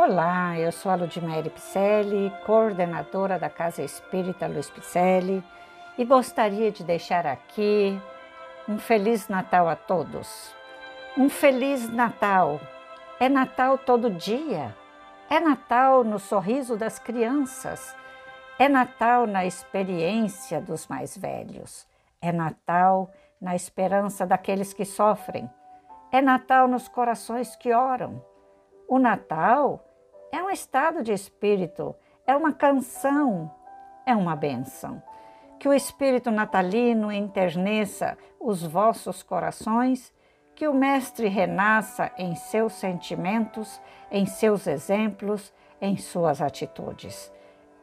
Olá, eu sou a Ludmere Picelli, coordenadora da Casa Espírita Luiz Picelli, e gostaria de deixar aqui um Feliz Natal a todos. Um Feliz Natal. É Natal todo dia. É Natal no sorriso das crianças. É Natal na experiência dos mais velhos. É Natal na esperança daqueles que sofrem. É Natal nos corações que oram. O Natal é um estado de espírito, é uma canção, é uma bênção. Que o espírito natalino enterneça os vossos corações, que o Mestre renasça em seus sentimentos, em seus exemplos, em suas atitudes.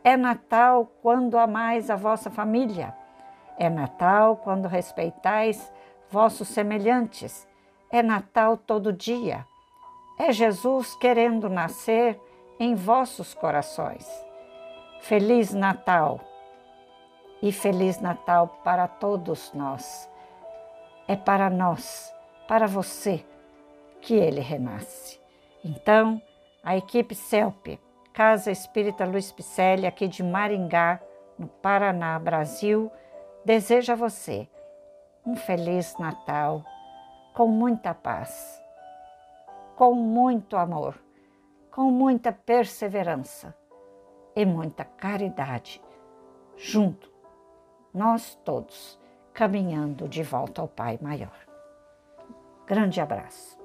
É Natal quando amais a vossa família. É Natal quando respeitais vossos semelhantes. É Natal todo dia. É Jesus querendo nascer em vossos corações. Feliz Natal e Feliz Natal para todos nós. É para nós, para você, que ele renasce. Então, a equipe CELP, Casa Espírita Luiz Picelli, aqui de Maringá, no Paraná, Brasil, deseja a você um Feliz Natal com muita paz, com muito amor com muita perseverança e muita caridade, junto, nós todos, caminhando de volta ao Pai Maior. Grande abraço.